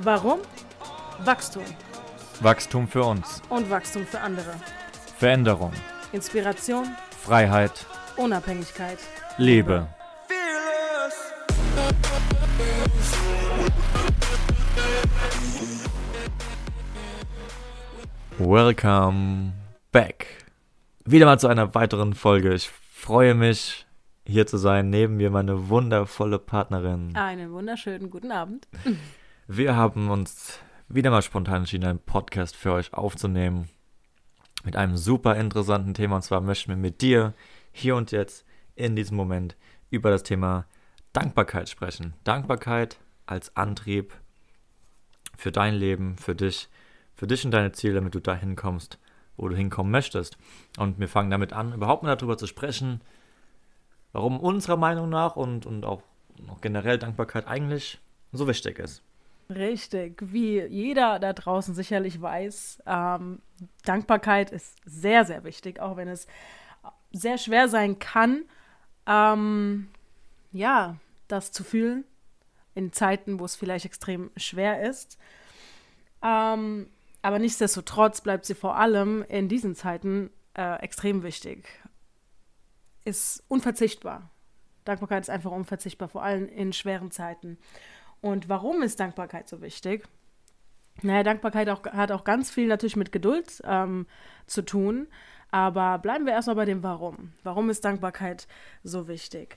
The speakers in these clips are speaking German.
Warum? Wachstum. Wachstum für uns. Und Wachstum für andere. Veränderung. Inspiration. Freiheit. Unabhängigkeit. Liebe. Welcome back. Wieder mal zu einer weiteren Folge. Ich freue mich, hier zu sein. Neben mir meine wundervolle Partnerin. Einen wunderschönen guten Abend. Wir haben uns wieder mal spontan entschieden, einen Podcast für euch aufzunehmen. Mit einem super interessanten Thema. Und zwar möchten wir mit dir hier und jetzt in diesem Moment über das Thema Dankbarkeit sprechen. Dankbarkeit als Antrieb für dein Leben, für dich, für dich und deine Ziele, damit du dahin kommst, wo du hinkommen möchtest. Und wir fangen damit an, überhaupt mal darüber zu sprechen, warum unserer Meinung nach und, und auch generell Dankbarkeit eigentlich so wichtig ist. Richtig, wie jeder da draußen sicherlich weiß, ähm, Dankbarkeit ist sehr, sehr wichtig, auch wenn es sehr schwer sein kann, ähm, ja, das zu fühlen in Zeiten, wo es vielleicht extrem schwer ist. Ähm, aber nichtsdestotrotz bleibt sie vor allem in diesen Zeiten äh, extrem wichtig. Ist unverzichtbar. Dankbarkeit ist einfach unverzichtbar, vor allem in schweren Zeiten. Und warum ist Dankbarkeit so wichtig? Naja, Dankbarkeit auch, hat auch ganz viel natürlich mit Geduld ähm, zu tun. Aber bleiben wir erstmal bei dem Warum. Warum ist Dankbarkeit so wichtig?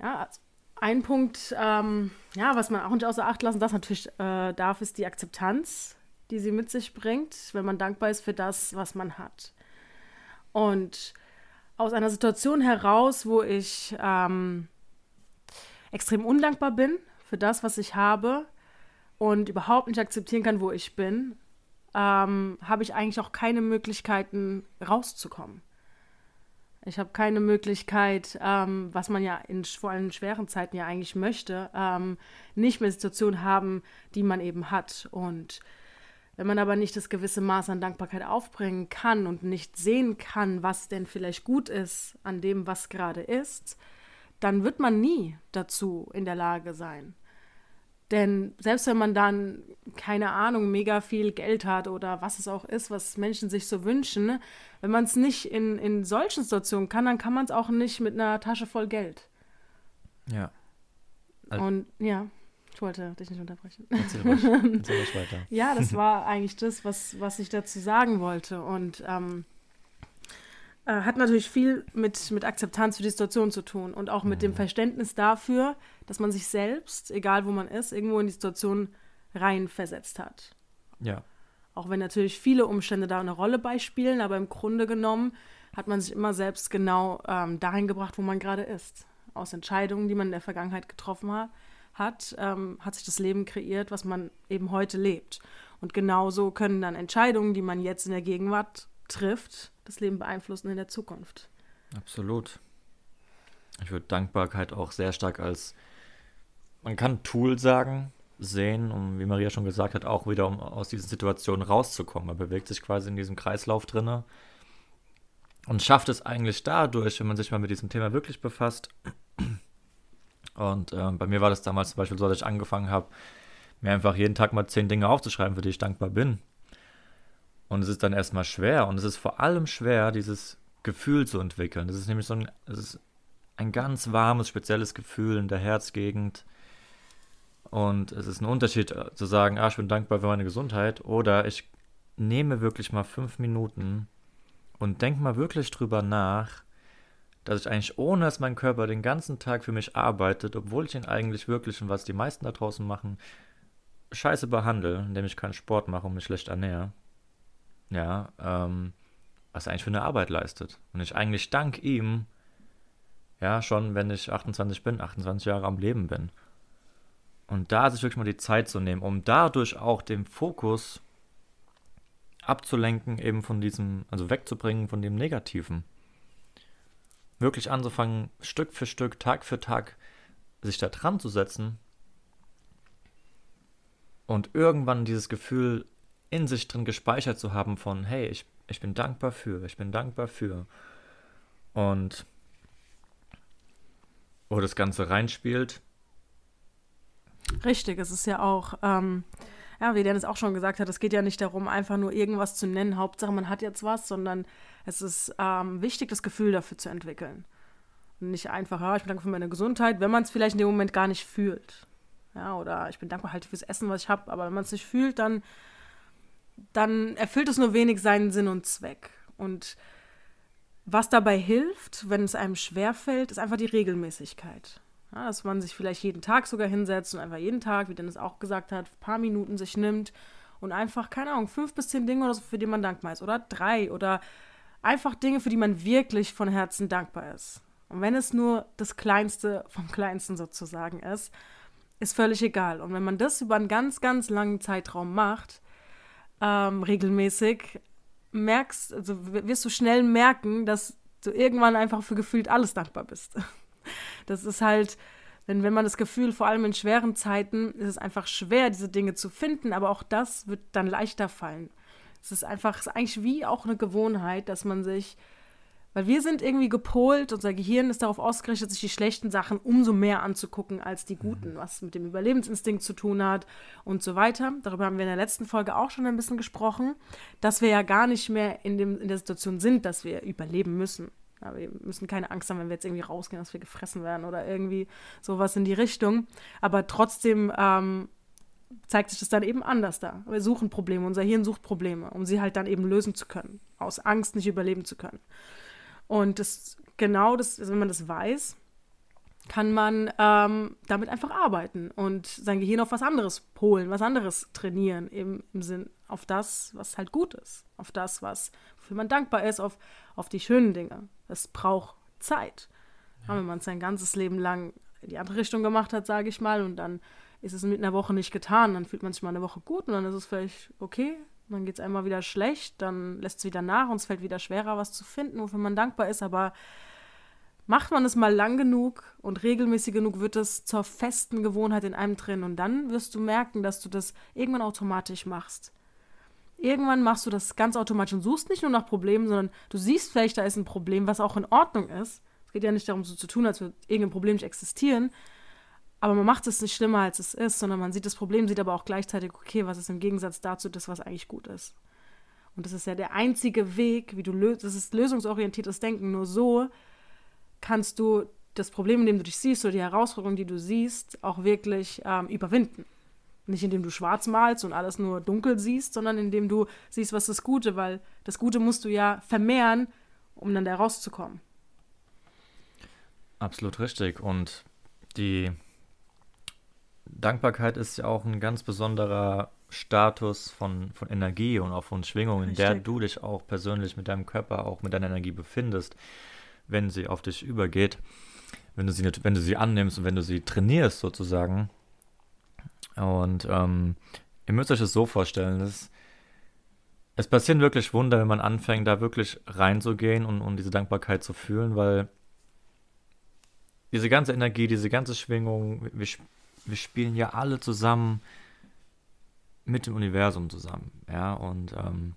Ja, ein Punkt, ähm, ja, was man auch nicht außer Acht lassen darf, natürlich äh, darf, ist die Akzeptanz, die sie mit sich bringt, wenn man dankbar ist für das, was man hat. Und aus einer Situation heraus, wo ich ähm, extrem undankbar bin für das, was ich habe und überhaupt nicht akzeptieren kann, wo ich bin, ähm, habe ich eigentlich auch keine Möglichkeiten rauszukommen. Ich habe keine Möglichkeit, ähm, was man ja in vor allem in schweren Zeiten ja eigentlich möchte, ähm, nicht mehr Situationen haben, die man eben hat. Und wenn man aber nicht das gewisse Maß an Dankbarkeit aufbringen kann und nicht sehen kann, was denn vielleicht gut ist an dem, was gerade ist, dann wird man nie dazu in der Lage sein. Denn selbst wenn man dann, keine Ahnung, mega viel Geld hat oder was es auch ist, was Menschen sich so wünschen, wenn man es nicht in, in solchen Situationen kann, dann kann man es auch nicht mit einer Tasche voll Geld. Ja. Also, Und ja, ich wollte dich nicht unterbrechen. Erzähl ruhig, erzähl ruhig weiter. ja, das war eigentlich das, was, was ich dazu sagen wollte. Und ähm, äh, hat natürlich viel mit, mit Akzeptanz für die Situation zu tun und auch mit mhm. dem Verständnis dafür, dass man sich selbst, egal wo man ist, irgendwo in die Situation reinversetzt hat. Ja. Auch wenn natürlich viele Umstände da eine Rolle beispielen, aber im Grunde genommen hat man sich immer selbst genau ähm, dahin gebracht, wo man gerade ist. Aus Entscheidungen, die man in der Vergangenheit getroffen hat, hat, ähm, hat sich das Leben kreiert, was man eben heute lebt. Und genauso können dann Entscheidungen, die man jetzt in der Gegenwart trifft, das Leben beeinflussen in der Zukunft. Absolut. Ich würde Dankbarkeit auch sehr stark als, man kann Tool sagen, sehen, um, wie Maria schon gesagt hat, auch wieder, um aus diesen Situationen rauszukommen. Man bewegt sich quasi in diesem Kreislauf drinne und schafft es eigentlich dadurch, wenn man sich mal mit diesem Thema wirklich befasst. Und äh, bei mir war das damals zum Beispiel so, dass ich angefangen habe, mir einfach jeden Tag mal zehn Dinge aufzuschreiben, für die ich dankbar bin. Und es ist dann erstmal schwer. Und es ist vor allem schwer, dieses Gefühl zu entwickeln. Das ist nämlich so ein, es ist ein ganz warmes, spezielles Gefühl in der Herzgegend. Und es ist ein Unterschied äh, zu sagen, ah, ich bin dankbar für meine Gesundheit. Oder ich nehme wirklich mal fünf Minuten und denke mal wirklich drüber nach, dass ich eigentlich ohne, dass mein Körper den ganzen Tag für mich arbeitet, obwohl ich ihn eigentlich wirklich und was die meisten da draußen machen, scheiße behandle, indem ich keinen Sport mache und mich schlecht ernähre ja, ähm, was er eigentlich für eine Arbeit leistet. Und ich eigentlich dank ihm, ja, schon wenn ich 28 bin, 28 Jahre am Leben bin. Und da sich wirklich mal die Zeit zu nehmen, um dadurch auch den Fokus abzulenken, eben von diesem, also wegzubringen von dem Negativen. Wirklich anzufangen, Stück für Stück, Tag für Tag, sich da dran zu setzen und irgendwann dieses Gefühl in sich drin gespeichert zu haben von, hey, ich, ich bin dankbar für, ich bin dankbar für. Und wo das Ganze reinspielt. Richtig, es ist ja auch ähm, ja, wie Dennis auch schon gesagt hat, es geht ja nicht darum, einfach nur irgendwas zu nennen, Hauptsache man hat jetzt was, sondern es ist ähm, wichtig, das Gefühl dafür zu entwickeln. Und nicht einfach, ja, ich bin dankbar für meine Gesundheit, wenn man es vielleicht in dem Moment gar nicht fühlt. Ja, oder ich bin dankbar halt fürs Essen, was ich habe, aber wenn man es nicht fühlt, dann, dann erfüllt es nur wenig seinen Sinn und Zweck. Und was dabei hilft, wenn es einem schwerfällt, ist einfach die Regelmäßigkeit. Ja, dass man sich vielleicht jeden Tag sogar hinsetzt und einfach jeden Tag, wie Dennis auch gesagt hat, ein paar Minuten sich nimmt und einfach, keine Ahnung, fünf bis zehn Dinge oder so, für die man dankbar ist. Oder drei oder einfach Dinge, für die man wirklich von Herzen dankbar ist. Und wenn es nur das Kleinste vom Kleinsten sozusagen ist, ist völlig egal. Und wenn man das über einen ganz, ganz langen Zeitraum macht, ähm, regelmäßig, merkst, also wirst du schnell merken, dass du irgendwann einfach für gefühlt alles dankbar bist. Das ist halt, wenn, wenn man das Gefühl, vor allem in schweren Zeiten, ist es einfach schwer, diese Dinge zu finden, aber auch das wird dann leichter fallen. Es ist einfach, es ist eigentlich wie auch eine Gewohnheit, dass man sich, weil wir sind irgendwie gepolt, unser Gehirn ist darauf ausgerichtet, sich die schlechten Sachen umso mehr anzugucken als die guten, mhm. was mit dem Überlebensinstinkt zu tun hat und so weiter. Darüber haben wir in der letzten Folge auch schon ein bisschen gesprochen, dass wir ja gar nicht mehr in, dem, in der Situation sind, dass wir überleben müssen. Ja, wir müssen keine Angst haben, wenn wir jetzt irgendwie rausgehen, dass wir gefressen werden oder irgendwie sowas in die Richtung. Aber trotzdem ähm, zeigt sich das dann eben anders da. Wir suchen Probleme, unser Hirn sucht Probleme, um sie halt dann eben lösen zu können, aus Angst nicht überleben zu können. Und das genau das, also wenn man das weiß, kann man ähm, damit einfach arbeiten und sein Gehirn auf was anderes polen, was anderes trainieren, eben im Sinn auf das, was halt gut ist, auf das, was wofür man dankbar ist, auf, auf die schönen Dinge. Es braucht Zeit. Ja. Wenn man es sein ganzes Leben lang in die andere Richtung gemacht hat, sage ich mal, und dann ist es mit einer Woche nicht getan, dann fühlt man sich mal eine Woche gut und dann ist es vielleicht okay, dann geht es einmal wieder schlecht, dann lässt es wieder nach und es fällt wieder schwerer, was zu finden, wofür man dankbar ist, aber macht man es mal lang genug und regelmäßig genug, wird es zur festen Gewohnheit in einem drin und dann wirst du merken, dass du das irgendwann automatisch machst. Irgendwann machst du das ganz automatisch und suchst nicht nur nach Problemen, sondern du siehst vielleicht, da ist ein Problem, was auch in Ordnung ist. Es geht ja nicht darum, so zu tun, als würde irgendein Problem nicht existieren. Aber man macht es nicht schlimmer, als es ist, sondern man sieht das Problem, sieht aber auch gleichzeitig, okay, was ist im Gegensatz dazu das, was eigentlich gut ist. Und das ist ja der einzige Weg, wie du löst, das ist lösungsorientiertes Denken. Nur so kannst du das Problem, in dem du dich siehst, oder die Herausforderung, die du siehst, auch wirklich ähm, überwinden. Nicht indem du schwarz malst und alles nur dunkel siehst, sondern indem du siehst, was das Gute, weil das Gute musst du ja vermehren, um dann da rauszukommen. Absolut richtig. Und die Dankbarkeit ist ja auch ein ganz besonderer Status von, von Energie und auch von Schwingungen, in der du dich auch persönlich mit deinem Körper, auch mit deiner Energie befindest, wenn sie auf dich übergeht, wenn du sie, wenn du sie annimmst und wenn du sie trainierst sozusagen, und ähm, ihr müsst euch das so vorstellen, dass es passieren wirklich Wunder, wenn man anfängt, da wirklich reinzugehen und, und diese Dankbarkeit zu fühlen, weil diese ganze Energie, diese ganze Schwingung, wir, wir spielen ja alle zusammen mit dem Universum zusammen. Ja, und ähm,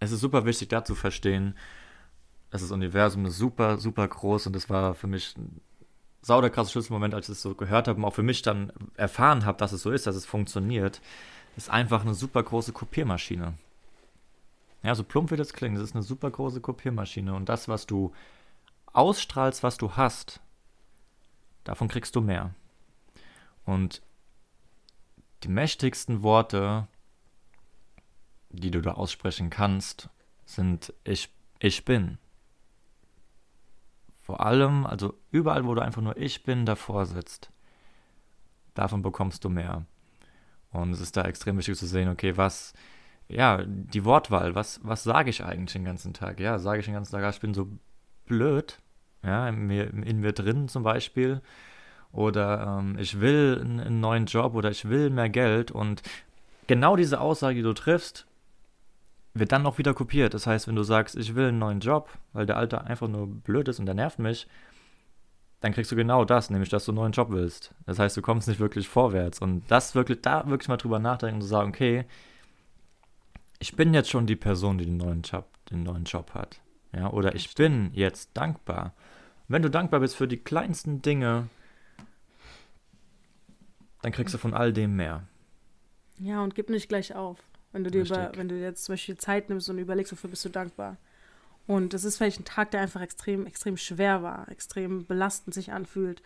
es ist super wichtig, da zu verstehen, dass das Universum ist super, super groß und das war für mich sau der Schlüsselmoment, als ich es so gehört habe und auch für mich dann erfahren habe, dass es so ist, dass es funktioniert, ist einfach eine super große Kopiermaschine. Ja, so plump wie das klingt, das ist eine super große Kopiermaschine und das, was du ausstrahlst, was du hast, davon kriegst du mehr. Und die mächtigsten Worte, die du da aussprechen kannst, sind ich, ich bin. Vor allem, also überall, wo du einfach nur ich bin, davor sitzt. Davon bekommst du mehr. Und es ist da extrem wichtig zu sehen, okay, was, ja, die Wortwahl, was, was sage ich eigentlich den ganzen Tag? Ja, sage ich den ganzen Tag, ah, ich bin so blöd, ja, in mir, in mir drin zum Beispiel. Oder ähm, ich will einen, neuen Job oder ich will mehr Geld. Und genau diese Aussage, die du triffst, wird dann noch wieder kopiert. Das heißt, wenn du sagst, ich will einen neuen Job, weil der alte einfach nur blöd ist und der nervt mich, dann kriegst du genau das, nämlich dass du einen neuen Job willst. Das heißt, du kommst nicht wirklich vorwärts. Und das wirklich, da wirklich mal drüber nachdenken und zu sagen, okay, ich bin jetzt schon die Person, die den neuen Job, den neuen Job hat. Ja, oder ich bin jetzt dankbar. wenn du dankbar bist für die kleinsten Dinge, dann kriegst du von all dem mehr. Ja, und gib nicht gleich auf. Wenn du dir Richtig. über, wenn du jetzt zum Beispiel Zeit nimmst und überlegst, wofür bist du dankbar. Und es ist vielleicht ein Tag, der einfach extrem, extrem schwer war, extrem belastend sich anfühlt.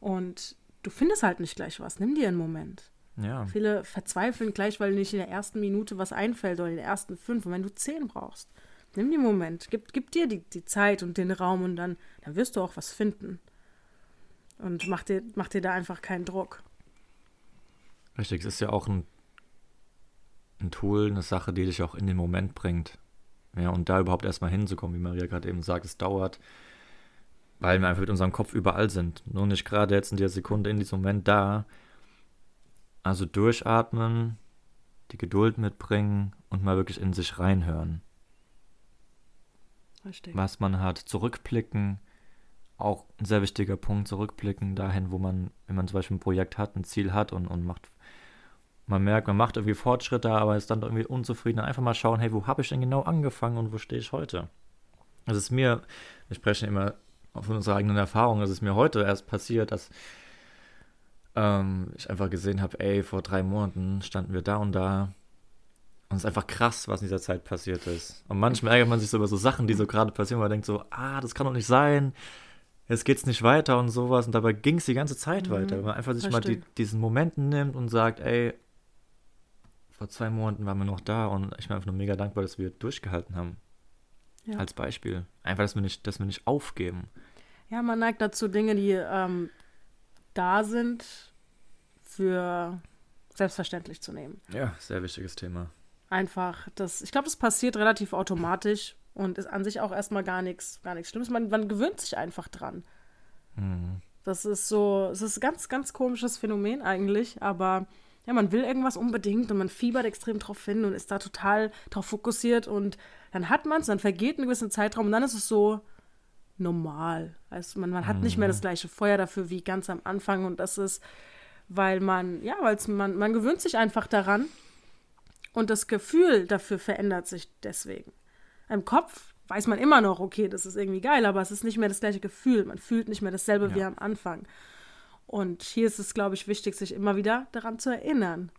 Und du findest halt nicht gleich was. Nimm dir einen Moment. Ja. Viele verzweifeln gleich, weil nicht in der ersten Minute was einfällt oder in den ersten fünf. Und wenn du zehn brauchst, nimm den Moment, gib, gib dir die, die Zeit und den Raum und dann, dann wirst du auch was finden. Und mach dir, mach dir da einfach keinen Druck. Richtig, es ist ja auch ein, ein Tool, eine Sache, die dich auch in den Moment bringt. Ja, und da überhaupt erstmal hinzukommen, wie Maria gerade eben sagt, es dauert, weil wir einfach mit unserem Kopf überall sind. Nur nicht gerade jetzt in der Sekunde, in diesem Moment da. Also durchatmen, die Geduld mitbringen und mal wirklich in sich reinhören. Richtig. was man hat, zurückblicken, auch ein sehr wichtiger Punkt, zurückblicken dahin, wo man, wenn man zum Beispiel ein Projekt hat, ein Ziel hat und, und macht, man merkt, man macht irgendwie Fortschritte, aber ist dann irgendwie unzufrieden, einfach mal schauen, hey, wo habe ich denn genau angefangen und wo stehe ich heute? Es ist mir, wir sprechen immer von unserer eigenen Erfahrung, es ist mir heute erst passiert, dass ähm, ich einfach gesehen habe, ey, vor drei Monaten standen wir da und da und es ist einfach krass, was in dieser Zeit passiert ist. Und manchmal ärgert man sich so über so Sachen, die so gerade passieren, weil man denkt so, ah, das kann doch nicht sein. Jetzt geht's nicht weiter und sowas. Und dabei ging es die ganze Zeit Mhm, weiter. Wenn man einfach sich mal die, diesen Moment nimmt und sagt, ey, vor zwei Monaten waren wir noch da und ich bin einfach nur mega dankbar, dass wir durchgehalten haben. Ja. Als Beispiel. Einfach, dass wir nicht, dass wir nicht aufgeben. Ja, man neigt dazu, Dinge, die ähm, da sind, für selbstverständlich zu nehmen. Ja, sehr wichtiges Thema. Einfach, das, ich glaube, das passiert relativ automatisch und ist an sich auch erstmal gar nichts, gar nichts Schlimmes. Man, man gewöhnt sich einfach dran. Mhm. Das ist so, es ist ein ganz, ganz komisches Phänomen eigentlich, aber ja, man will irgendwas unbedingt und man fiebert extrem drauf hin und ist da total drauf fokussiert und dann hat man es, dann vergeht ein gewisser Zeitraum und dann ist es so normal. Also man, man hat nicht mehr das gleiche Feuer dafür wie ganz am Anfang und das ist, weil man, ja, weil man, man gewöhnt sich einfach daran und das Gefühl dafür verändert sich deswegen. Im Kopf weiß man immer noch, okay, das ist irgendwie geil, aber es ist nicht mehr das gleiche Gefühl. Man fühlt nicht mehr dasselbe Ja. wie am Anfang. Und hier ist es, glaube ich, wichtig, sich immer wieder daran zu erinnern,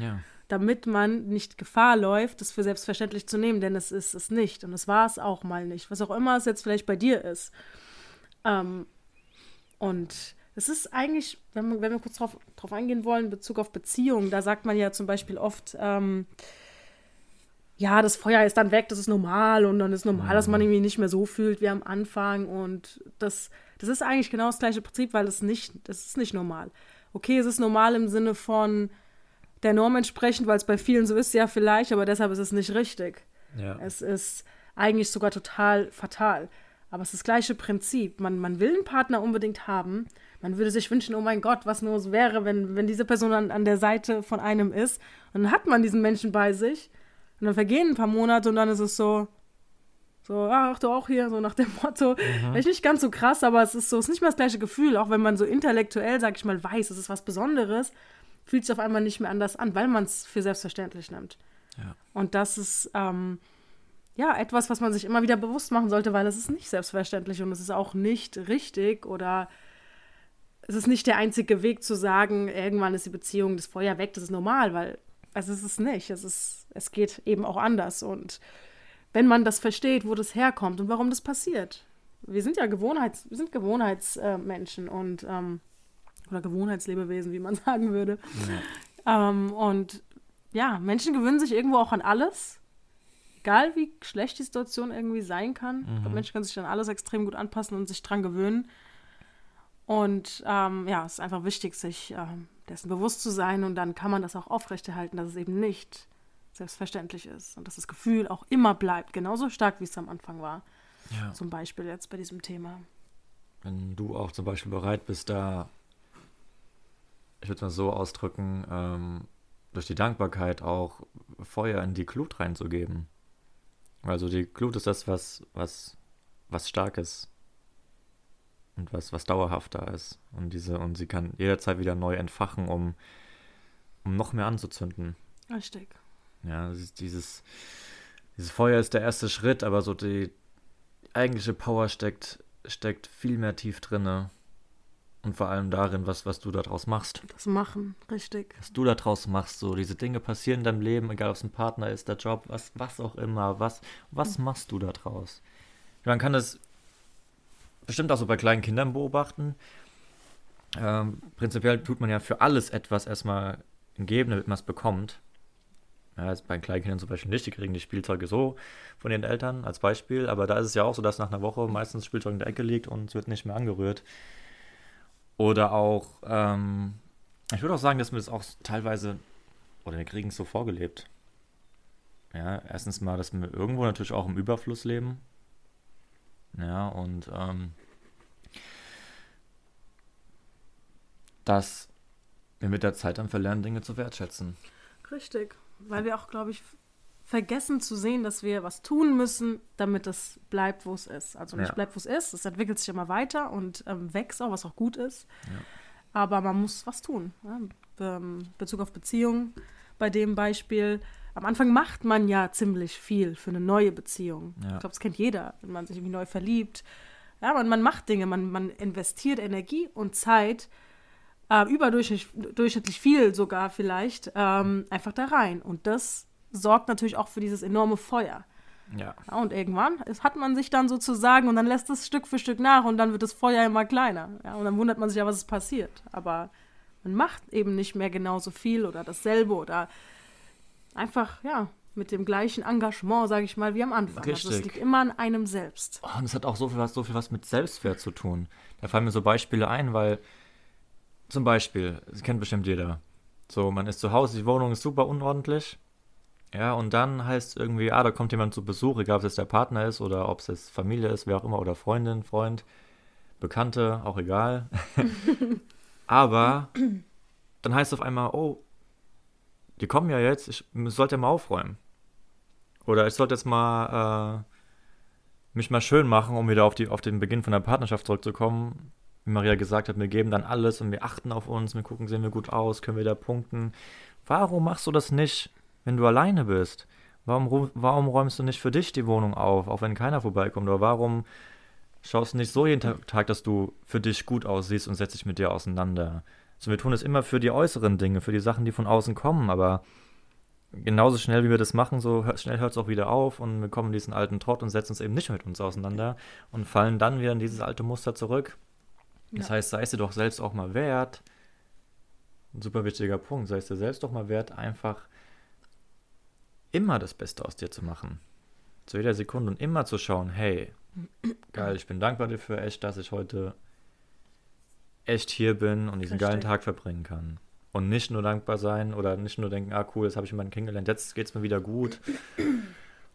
Ja. damit man nicht Gefahr läuft, das für selbstverständlich zu nehmen, denn es ist es nicht. Und es war es auch mal nicht. Was auch immer es jetzt vielleicht bei dir ist. Ähm, und es ist eigentlich, wenn, man, wenn wir kurz drauf, drauf eingehen wollen, in Bezug auf Beziehungen, da sagt man ja zum Beispiel oft, ähm, ja, das Feuer ist dann weg, das ist normal und dann ist normal, dass man irgendwie nicht mehr so fühlt wie am Anfang und das, das ist eigentlich genau das gleiche Prinzip, weil es nicht, das ist nicht normal. Okay, es ist normal im Sinne von der Norm entsprechend, weil es bei vielen so ist, ja vielleicht, aber deshalb ist es nicht richtig. Ja. Es ist eigentlich sogar total fatal. Aber es ist das gleiche Prinzip. Man, man will einen Partner unbedingt haben. Man würde sich wünschen, oh mein Gott, was nur so wäre, wenn, wenn diese Person an, an der Seite von einem ist. Und dann hat man diesen Menschen bei sich. Und dann vergehen ein paar Monate und dann ist es so, so, ach, du auch hier, so nach dem Motto. Vielleicht nicht ganz so krass, aber es ist so, es ist nicht mehr das gleiche Gefühl. Auch wenn man so intellektuell, sag ich mal, weiß, es ist was Besonderes, fühlt sich auf einmal nicht mehr anders an, weil man es für selbstverständlich nimmt. Ja. Und das ist ähm, ja etwas, was man sich immer wieder bewusst machen sollte, weil es ist nicht selbstverständlich und es ist auch nicht richtig oder es ist nicht der einzige Weg zu sagen, irgendwann ist die Beziehung, das Feuer weg, das ist normal, weil also es ist es nicht. Es, ist, es geht eben auch anders. Und wenn man das versteht, wo das herkommt und warum das passiert. Wir sind ja Gewohnheits, wir sind Gewohnheitsmenschen und ähm, oder Gewohnheitslebewesen, wie man sagen würde. Ähm, und ja, Menschen gewöhnen sich irgendwo auch an alles. Egal wie schlecht die Situation irgendwie sein kann. Ich glaube, Menschen können sich an alles extrem gut anpassen und sich dran gewöhnen. Und ähm, ja, es ist einfach wichtig, sich ähm, dessen bewusst zu sein und dann kann man das auch aufrechterhalten, dass es eben nicht selbstverständlich ist und dass das Gefühl auch immer bleibt, genauso stark wie es am Anfang war. ja. Zum Beispiel jetzt bei diesem Thema. Wenn du auch zum Beispiel bereit bist, da, ich würde es mal so ausdrücken, ähm, durch die Dankbarkeit auch Feuer in die Glut reinzugeben. Also die Glut ist das, was, was, was stark ist und was, was dauerhaft da ist. Und diese, und sie kann jederzeit wieder neu entfachen, um, um noch mehr anzuzünden. Richtig. Ja, dieses, dieses Feuer ist der erste Schritt, aber so die eigentliche Power steckt, steckt viel mehr tief drinne. Und vor allem darin, was, was du daraus machst. Das Machen, richtig. Was du daraus machst, so diese Dinge passieren in deinem Leben, egal ob es ein Partner ist, der Job, was, was auch immer, was, was machst du daraus? Man kann das bestimmt auch so bei kleinen Kindern beobachten. Ähm, prinzipiell tut man ja für alles etwas erstmal geben, damit man es bekommt. Ja, ist bei kleinen Kindern zum Beispiel nicht, die kriegen die Spielzeuge so von den Eltern als Beispiel, aber da ist es ja auch so, dass nach einer Woche meistens Spielzeug in der Ecke liegt und es wird nicht mehr angerührt. Oder auch, ähm, ich würde auch sagen, dass wir das auch teilweise, oder wir kriegen es so vorgelebt. Ja, erstens mal, dass wir irgendwo natürlich auch im Überfluss leben. Ja, und ähm, dass wir mit der Zeit dann verlernen, Dinge zu wertschätzen. Richtig, weil wir auch, glaube ich, vergessen zu sehen, dass wir was tun müssen, damit es bleibt, wo es ist. Also nicht ja. bleibt, wo es ist, es entwickelt sich immer weiter und ähm, wächst auch, was auch gut ist. Ja. Aber man muss was tun. Ja? Ähm, Bezug auf Beziehungen, bei dem Beispiel, am Anfang macht man ja ziemlich viel für eine neue Beziehung. Ja. Ich glaube, das kennt jeder, wenn man sich irgendwie neu verliebt. Ja, man, man macht Dinge, man, man investiert Energie und Zeit, äh, überdurchschnittlich viel sogar vielleicht, ähm, einfach da rein. Und das sorgt natürlich auch für dieses enorme Feuer. Ja. ja. Und irgendwann hat man sich dann sozusagen und dann lässt es Stück für Stück nach und dann wird das Feuer immer kleiner. Ja, und dann wundert man sich ja, was ist passiert. Aber man macht eben nicht mehr genauso viel oder dasselbe oder einfach, ja, mit dem gleichen Engagement, sage ich mal, wie am Anfang. Richtig. Also es liegt immer an einem selbst. Oh, und es hat auch so viel, was, so viel was mit Selbstwert zu tun. Da fallen mir so Beispiele ein, weil zum Beispiel, das kennt bestimmt jeder. So, man ist zu Hause, die Wohnung ist super unordentlich ja, und dann heißt irgendwie, ah, da kommt jemand zu Besuch, egal ob es jetzt der Partner ist oder ob es jetzt Familie ist, wer auch immer, oder Freundin, Freund, Bekannte, auch egal. Aber dann heißt es auf einmal, oh, die kommen ja jetzt, ich, ich sollte mal aufräumen. Oder ich sollte jetzt mal äh, mich mal schön machen, um wieder auf, die, auf den Beginn von der Partnerschaft zurückzukommen. Wie Maria gesagt hat, wir geben dann alles und wir achten auf uns, wir gucken, sehen wir gut aus, können wir da punkten. Warum machst du das nicht? Wenn du alleine bist? Warum, warum räumst du nicht für dich die Wohnung auf, auch wenn keiner vorbeikommt? Oder warum schaust du nicht so jeden Tag, dass du für dich gut aussiehst und setzt dich mit dir auseinander? Also wir tun es immer für die äußeren Dinge, für die Sachen, die von außen kommen, aber genauso schnell, wie wir das machen, so schnell hört es auch wieder auf und wir kommen in diesen alten Trott und setzen uns eben nicht mit uns auseinander und fallen dann wieder in dieses alte Muster zurück. Das ja. heißt, sei es dir doch selbst auch mal wert, ein super wichtiger Punkt, sei es dir selbst doch mal wert, einfach immer das Beste aus dir zu machen. Zu jeder Sekunde und immer zu schauen, hey, geil, ich bin dankbar dafür, echt, dass ich heute echt hier bin und diesen Richtig. geilen Tag verbringen kann. Und nicht nur dankbar sein oder nicht nur denken, ah cool, jetzt habe ich jemanden kennengelernt, jetzt geht es mir wieder gut.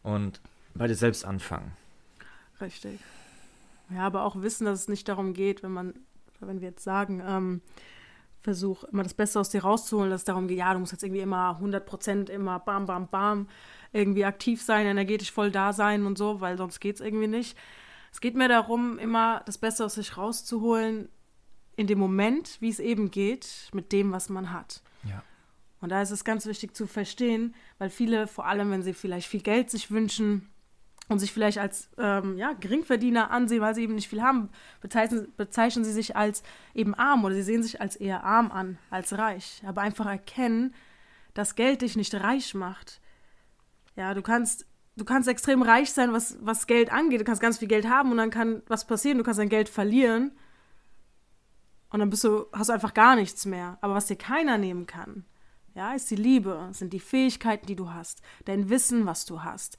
Und bei dir selbst anfangen. Richtig. Ja, aber auch wissen, dass es nicht darum geht, wenn man, wenn wir jetzt sagen, ähm, versuche immer das Beste aus dir rauszuholen, dass es darum geht, ja, du musst jetzt irgendwie immer 100 Prozent, immer bam, bam, bam, irgendwie aktiv sein, energetisch voll da sein und so, weil sonst geht es irgendwie nicht. Es geht mir darum, immer das Beste aus sich rauszuholen, in dem Moment, wie es eben geht, mit dem, was man hat. Ja. Und da ist es ganz wichtig zu verstehen, weil viele, vor allem wenn sie vielleicht viel Geld sich wünschen, und sich vielleicht als ähm, ja, Geringverdiener ansehen, weil sie eben nicht viel haben, bezeichnen, bezeichnen sie sich als eben arm oder sie sehen sich als eher arm an als reich. Aber einfach erkennen, dass Geld dich nicht reich macht. Ja, du kannst, du kannst extrem reich sein, was, was Geld angeht. Du kannst ganz viel Geld haben und dann kann was passieren. Du kannst dein Geld verlieren und dann bist du, hast du einfach gar nichts mehr. Aber was dir keiner nehmen kann, ja, ist die Liebe, sind die Fähigkeiten, die du hast, dein Wissen, was du hast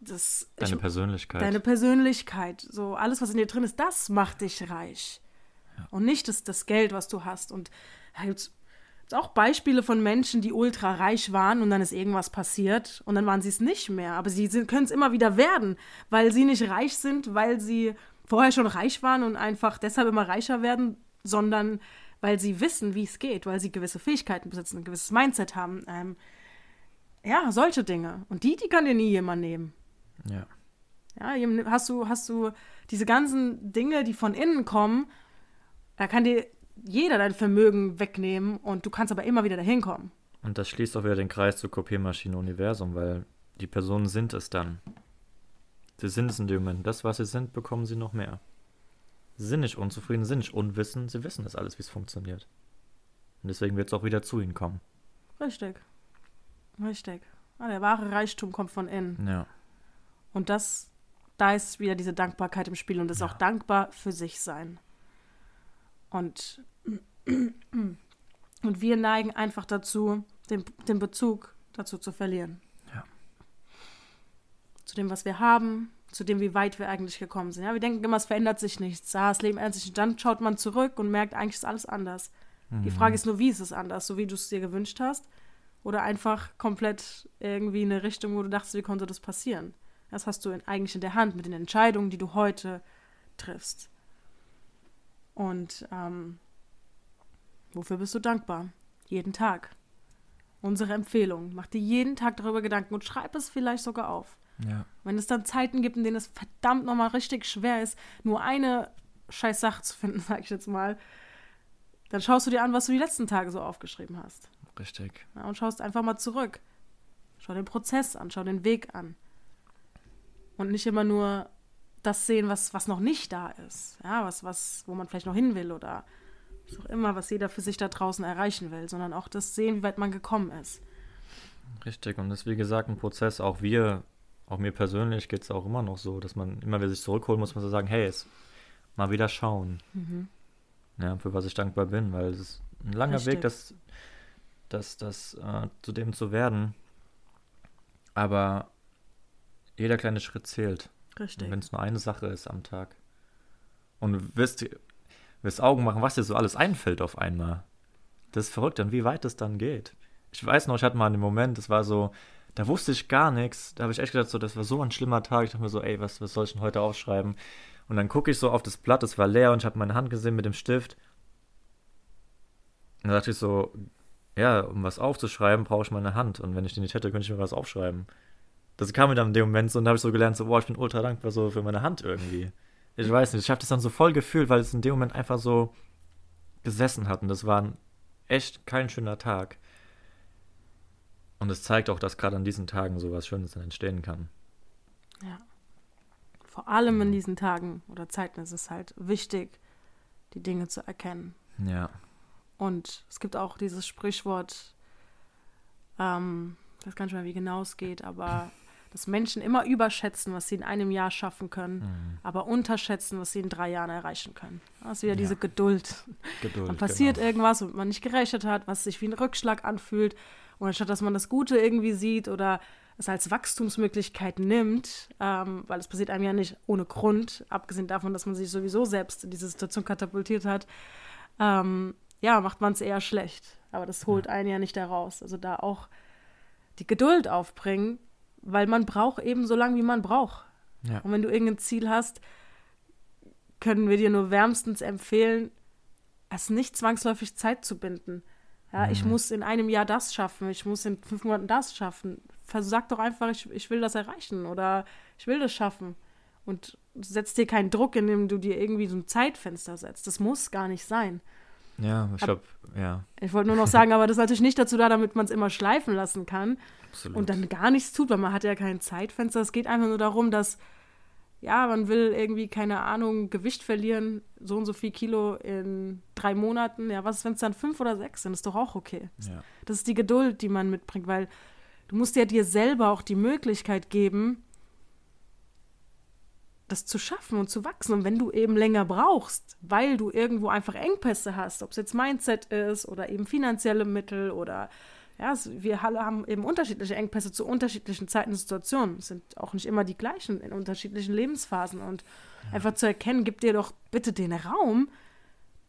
das, deine ich, Persönlichkeit. Deine Persönlichkeit. So alles, was in dir drin ist, das macht dich reich. Ja. Und nicht das, das Geld, was du hast. Und da gibt es auch Beispiele von Menschen, die ultra reich waren und dann ist irgendwas passiert und dann waren sie es nicht mehr. Aber sie können es immer wieder werden, weil sie nicht reich sind, weil sie vorher schon reich waren und einfach deshalb immer reicher werden, sondern weil sie wissen, wie es geht, weil sie gewisse Fähigkeiten besitzen, ein gewisses Mindset haben. Ähm, ja, solche Dinge. Und die, die kann dir nie jemand nehmen. Ja. Ja, hast du, hast du diese ganzen Dinge, die von innen kommen, da kann dir jeder dein Vermögen wegnehmen und du kannst aber immer wieder dahin kommen. Und das schließt auch wieder den Kreis zur Kopiermaschine Universum, weil die Personen sind es dann. Sie sind es in dem Moment. Das, was sie sind, bekommen sie noch mehr. sind nicht unzufrieden, sind nicht unwissend, sie wissen das alles, wie es funktioniert. Und deswegen wird es auch wieder zu ihnen kommen. Richtig. Richtig. Ah, der wahre Reichtum kommt von innen. Ja. Und das, da ist wieder diese Dankbarkeit im Spiel und das Ja. auch dankbar für sich sein. Und, und wir neigen einfach dazu, den, den Bezug dazu zu verlieren. Ja. Zu dem, was wir haben, zu dem, wie weit wir eigentlich gekommen sind. Ja, wir denken immer, es verändert sich nichts. Ja, das Leben ändert sich. Und dann schaut man zurück und merkt, eigentlich ist alles anders. Die Frage ist nur, wie ist es anders? So wie du es dir gewünscht hast? Oder einfach komplett irgendwie in eine Richtung, wo du dachtest, wie konnte das passieren? Das hast du in, eigentlich in der Hand mit den Entscheidungen, die du heute triffst. Und ähm, wofür bist du dankbar? Jeden Tag. Unsere Empfehlung. Mach dir jeden Tag darüber Gedanken und schreib es vielleicht sogar auf. Ja. Wenn es dann Zeiten gibt, in denen es verdammt nochmal richtig schwer ist, nur eine scheiß Sache zu finden, sag ich jetzt mal, dann schaust du dir an, was du die letzten Tage so aufgeschrieben hast. Richtig. Ja, und schaust einfach mal zurück. Schau den Prozess an, schau den Weg an. Und nicht immer nur das sehen, was, was noch nicht da ist. Ja, was, was, wo man vielleicht noch hin will oder was auch immer, was jeder für sich da draußen erreichen will, sondern auch das sehen, wie weit man gekommen ist. Richtig. Und das ist wie gesagt ein Prozess. Auch wir, auch mir persönlich geht es auch immer noch so, dass man immer wieder sich zurückholen muss, muss man sagen, hey, jetzt mal wieder schauen. Ja, für was ich dankbar bin, weil es ist ein langer Richtig. Weg, das, das, das äh, zu dem zu werden. Aber jeder kleine Schritt zählt. Richtig. Wenn es nur eine Sache ist am Tag. Und wirst, wirst Augen machen, was dir so alles einfällt auf einmal. Das ist verrückt, und wie weit es dann geht. Ich weiß noch, ich hatte mal einen Moment, das war so, da wusste ich gar nichts. Da habe ich echt gedacht, so, das war so ein schlimmer Tag. Ich dachte mir so, ey, was, was soll ich denn heute aufschreiben? Und dann gucke ich so auf das Blatt, es war leer und ich habe meine Hand gesehen mit dem Stift. Und da dachte ich so, ja, um was aufzuschreiben, brauche ich meine Hand. Und wenn ich die nicht hätte, könnte ich mir was aufschreiben. Das kam mir dann in dem Moment so und habe ich so gelernt, so, boah, ich bin ultra dankbar so für meine Hand irgendwie. Ich weiß nicht, ich habe das dann so voll gefühlt, weil es in dem Moment einfach so gesessen hat und das war ein echt kein schöner Tag. Und es zeigt auch, dass gerade an diesen Tagen sowas Schönes dann entstehen kann. Ja. Vor allem in diesen Tagen oder Zeiten ist es halt wichtig, die Dinge zu erkennen. Ja, Und es gibt auch dieses Sprichwort, ähm, ich weiß gar nicht mehr, wie genau es geht, aber dass Menschen immer überschätzen, was sie in einem Jahr schaffen können, Mhm. aber unterschätzen, was sie in drei Jahren erreichen können. Das ist wieder Ja. diese Geduld. Geduld. Dann passiert genau. irgendwas, womit man nicht gerechnet hat, was sich wie ein Rückschlag anfühlt. Und anstatt dass man das Gute irgendwie sieht oder es als Wachstumsmöglichkeit nimmt, ähm, weil es passiert einem ja nicht ohne Grund, abgesehen davon, dass man sich sowieso selbst in diese Situation katapultiert hat, ähm, ja, macht man es eher schlecht. Aber das holt einen ja nicht da raus. Also da auch die Geduld aufbringen, weil man braucht eben so lange, wie man braucht. Ja. Und wenn du irgendein Ziel hast, können wir dir nur wärmstens empfehlen, es nicht zwangsläufig Zeit zu binden. Ja, ich Mhm. muss in einem Jahr das schaffen, ich muss in fünf Monaten das schaffen. Sag doch einfach, ich, ich will das erreichen oder ich will das schaffen. Und setz dir keinen Druck, indem du dir irgendwie so ein Zeitfenster setzt. Das muss gar nicht sein. Ja, ich glaube, ja, Ich wollte nur noch sagen, aber das ist natürlich nicht dazu da, damit man es immer schleifen lassen kann absolut. und dann gar nichts tut, weil man hat ja kein Zeitfenster. Es geht einfach nur darum, dass, ja, man will irgendwie, keine Ahnung, Gewicht verlieren, so und so viel Kilo in drei Monaten. Ja, was ist, wenn es dann fünf oder sechs sind? Ist doch auch okay. ja. Das ist die Geduld, die man mitbringt, weil du musst ja dir selber auch die Möglichkeit geben, das zu schaffen und zu wachsen. Und wenn du eben länger brauchst, weil du irgendwo einfach Engpässe hast, ob es jetzt Mindset ist oder eben finanzielle Mittel oder ja, wir alle haben eben unterschiedliche Engpässe zu unterschiedlichen Zeiten und Situationen. Es sind auch nicht immer die gleichen in unterschiedlichen Lebensphasen. Und einfach zu erkennen, gib dir doch bitte den Raum,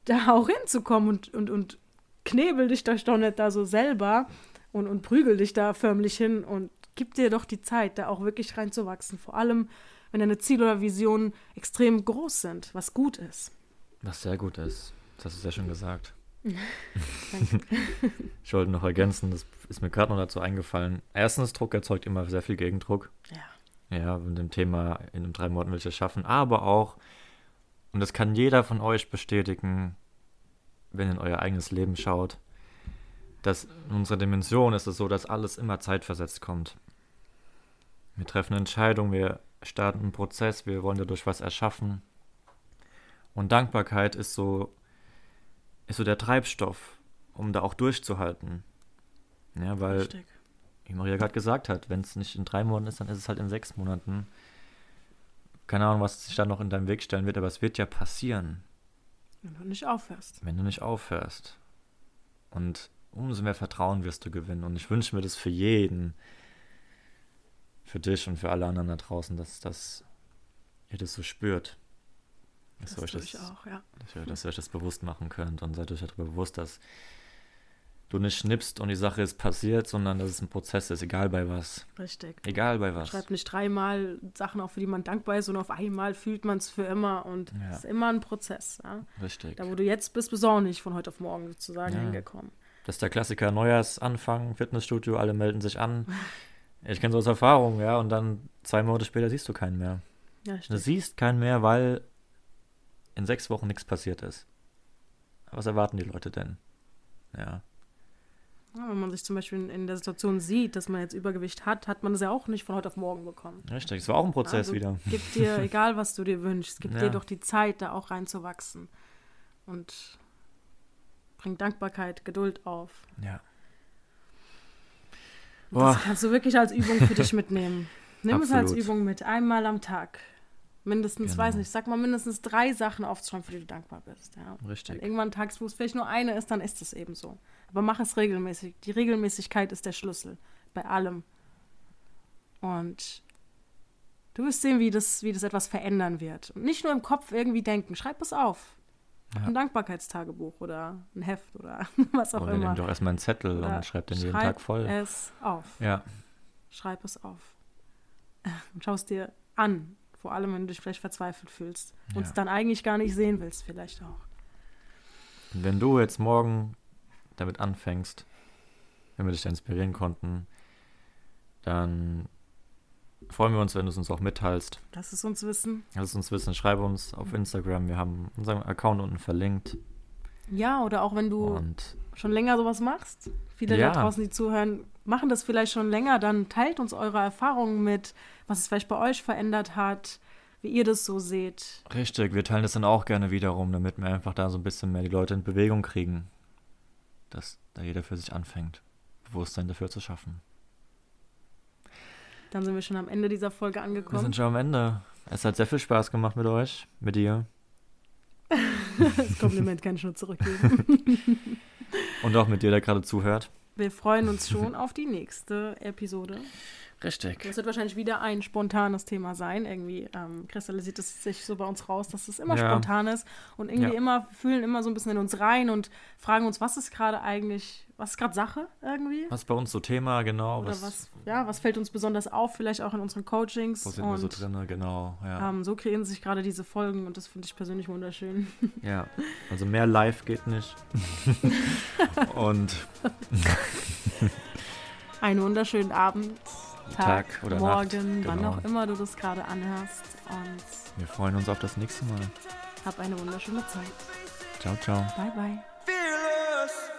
da auch hinzukommen und, und, und knebel dich doch doch nicht da so selber und, und prügel dich da förmlich hin und gib dir doch die Zeit, da auch wirklich reinzuwachsen. Vor allem, wenn deine Ziele oder Visionen extrem groß sind, was gut ist. Was sehr gut ist. Das hast du sehr schön gesagt. Ich wollte noch ergänzen, das ist mir gerade noch dazu eingefallen. Erstens, Druck erzeugt immer sehr viel Gegendruck. Ja. Ja, mit dem Thema, in den drei Monaten will ich es schaffen. Aber auch, und das kann jeder von euch bestätigen, wenn ihr in euer eigenes Leben schaut, dass in unserer Dimension ist es so, dass alles immer zeitversetzt kommt. Wir treffen eine Entscheidung, wir starten einen Prozess, wir wollen dadurch was erschaffen. Und Dankbarkeit ist so, ist so der Treibstoff, um da auch durchzuhalten. Ja, weil, Richtig. wie Maria gerade gesagt hat, wenn es nicht in drei Monaten ist, dann ist es halt in sechs Monaten. Keine Ahnung, was sich da noch in deinem Weg stellen wird, aber es wird ja passieren, Wenn du nicht aufhörst. wenn du nicht aufhörst. Und umso mehr Vertrauen wirst du gewinnen. Und ich wünsche mir das für jeden, für dich und für alle anderen da draußen, dass, dass ihr das so spürt. Dass Das ihr das, ich auch, ja. dass ihr, dass ihr euch das bewusst machen könnt und seid euch darüber bewusst, dass du nicht schnippst und die Sache ist passiert, sondern dass es ein Prozess ist, egal bei was. Richtig. Egal bei was. Schreibt nicht dreimal Sachen auf, für die man dankbar ist, und auf einmal fühlt man es für immer. Und Ja. es ist immer ein Prozess. Ja? Richtig. Da, wo du jetzt bist, bist du auch nicht von heute auf morgen sozusagen Ja. hingekommen. Das ist der Klassiker Neujahrsanfang, Fitnessstudio, alle melden sich an. Ich kenne so aus Erfahrung, ja, und dann zwei Monate später siehst du keinen mehr. Ja, Du siehst keinen mehr, weil in sechs Wochen nichts passiert ist. Was erwarten die Leute denn? Ja. Ja, wenn man sich zum Beispiel in, der Situation sieht, dass man jetzt Übergewicht hat, hat man das ja auch nicht von heute auf morgen bekommen. Richtig. Es war auch ein Prozess Also, wieder. Gib dir, egal was du dir wünschst, gib Ja. dir doch die Zeit, da auch reinzuwachsen. Und bring Dankbarkeit, Geduld auf. Ja. Boah. Das kannst du wirklich als Übung für dich mitnehmen. Nimm es als. Übung mit, einmal am Tag. Mindestens, Genau. weiß nicht, sag mal mindestens drei Sachen aufzuschreiben, für die du dankbar bist. Ja. Wenn Richtig. irgendwann tags, wo es vielleicht nur eine ist, dann ist es eben so. Aber mach es regelmäßig. Die Regelmäßigkeit ist der Schlüssel bei allem. Und du wirst sehen, wie das, wie das etwas verändern wird. Und nicht nur im Kopf irgendwie denken. Schreib es auf. Ja. Ein Dankbarkeitstagebuch oder ein Heft oder was auch Oder immer. nimm doch erstmal einen Zettel Oder und schreib den jeden schreib Tag voll. es auf. Ja. Schreib es auf. Und schau es dir an. Vor allem, wenn du dich vielleicht verzweifelt fühlst. Und es Ja. dann eigentlich gar nicht sehen willst, vielleicht auch. Wenn du jetzt morgen damit anfängst, wenn wir dich da inspirieren konnten, dann freuen wir uns, wenn du es uns auch mitteilst. Lass es uns wissen. Lass es uns wissen, schreibe uns auf Instagram. Wir haben unseren Account unten verlinkt. Ja, oder auch wenn du Und schon länger sowas machst. Viele Ja. da draußen, die zuhören, machen das vielleicht schon länger. Dann teilt uns eure Erfahrungen mit, was es vielleicht bei euch verändert hat, wie ihr das so seht. richtig, wir teilen das dann auch gerne wiederum, damit wir einfach da so ein bisschen mehr die Leute in Bewegung kriegen. Dass da jeder für sich anfängt, Bewusstsein dafür zu schaffen. Dann sind wir schon am Ende dieser Folge Wir angekommen. sind schon am Ende. Es hat sehr viel Spaß gemacht mit euch, mit dir. Das Kompliment kann ich nur zurückgeben. Und auch mit dir, der gerade zuhört. Wir freuen uns schon auf die nächste Episode. Richtig. Das wird wahrscheinlich wieder ein spontanes Thema sein. Irgendwie ähm, kristallisiert es sich so bei uns raus, dass es immer Ja. spontan ist und irgendwie Ja. immer fühlen immer so ein bisschen in uns rein und fragen uns, was ist gerade eigentlich, was ist gerade Sache irgendwie? Was ist bei uns so Thema, genau? Oder was, ja, was fällt uns besonders auf, vielleicht auch in unseren Coachings. Wo sind wir so und drin? Genau, ja. ähm, so kreieren sich gerade diese Folgen und das finde ich persönlich wunderschön. ja. Also mehr live geht nicht. Und Einen wunderschönen Abend, Tag, Tag oder Morgen, Nacht, wann genau. auch immer du das gerade anhörst. Und wir freuen uns auf das nächste Mal. Hab eine wunderschöne Zeit. Ciao, ciao. Bye, bye. Fearless.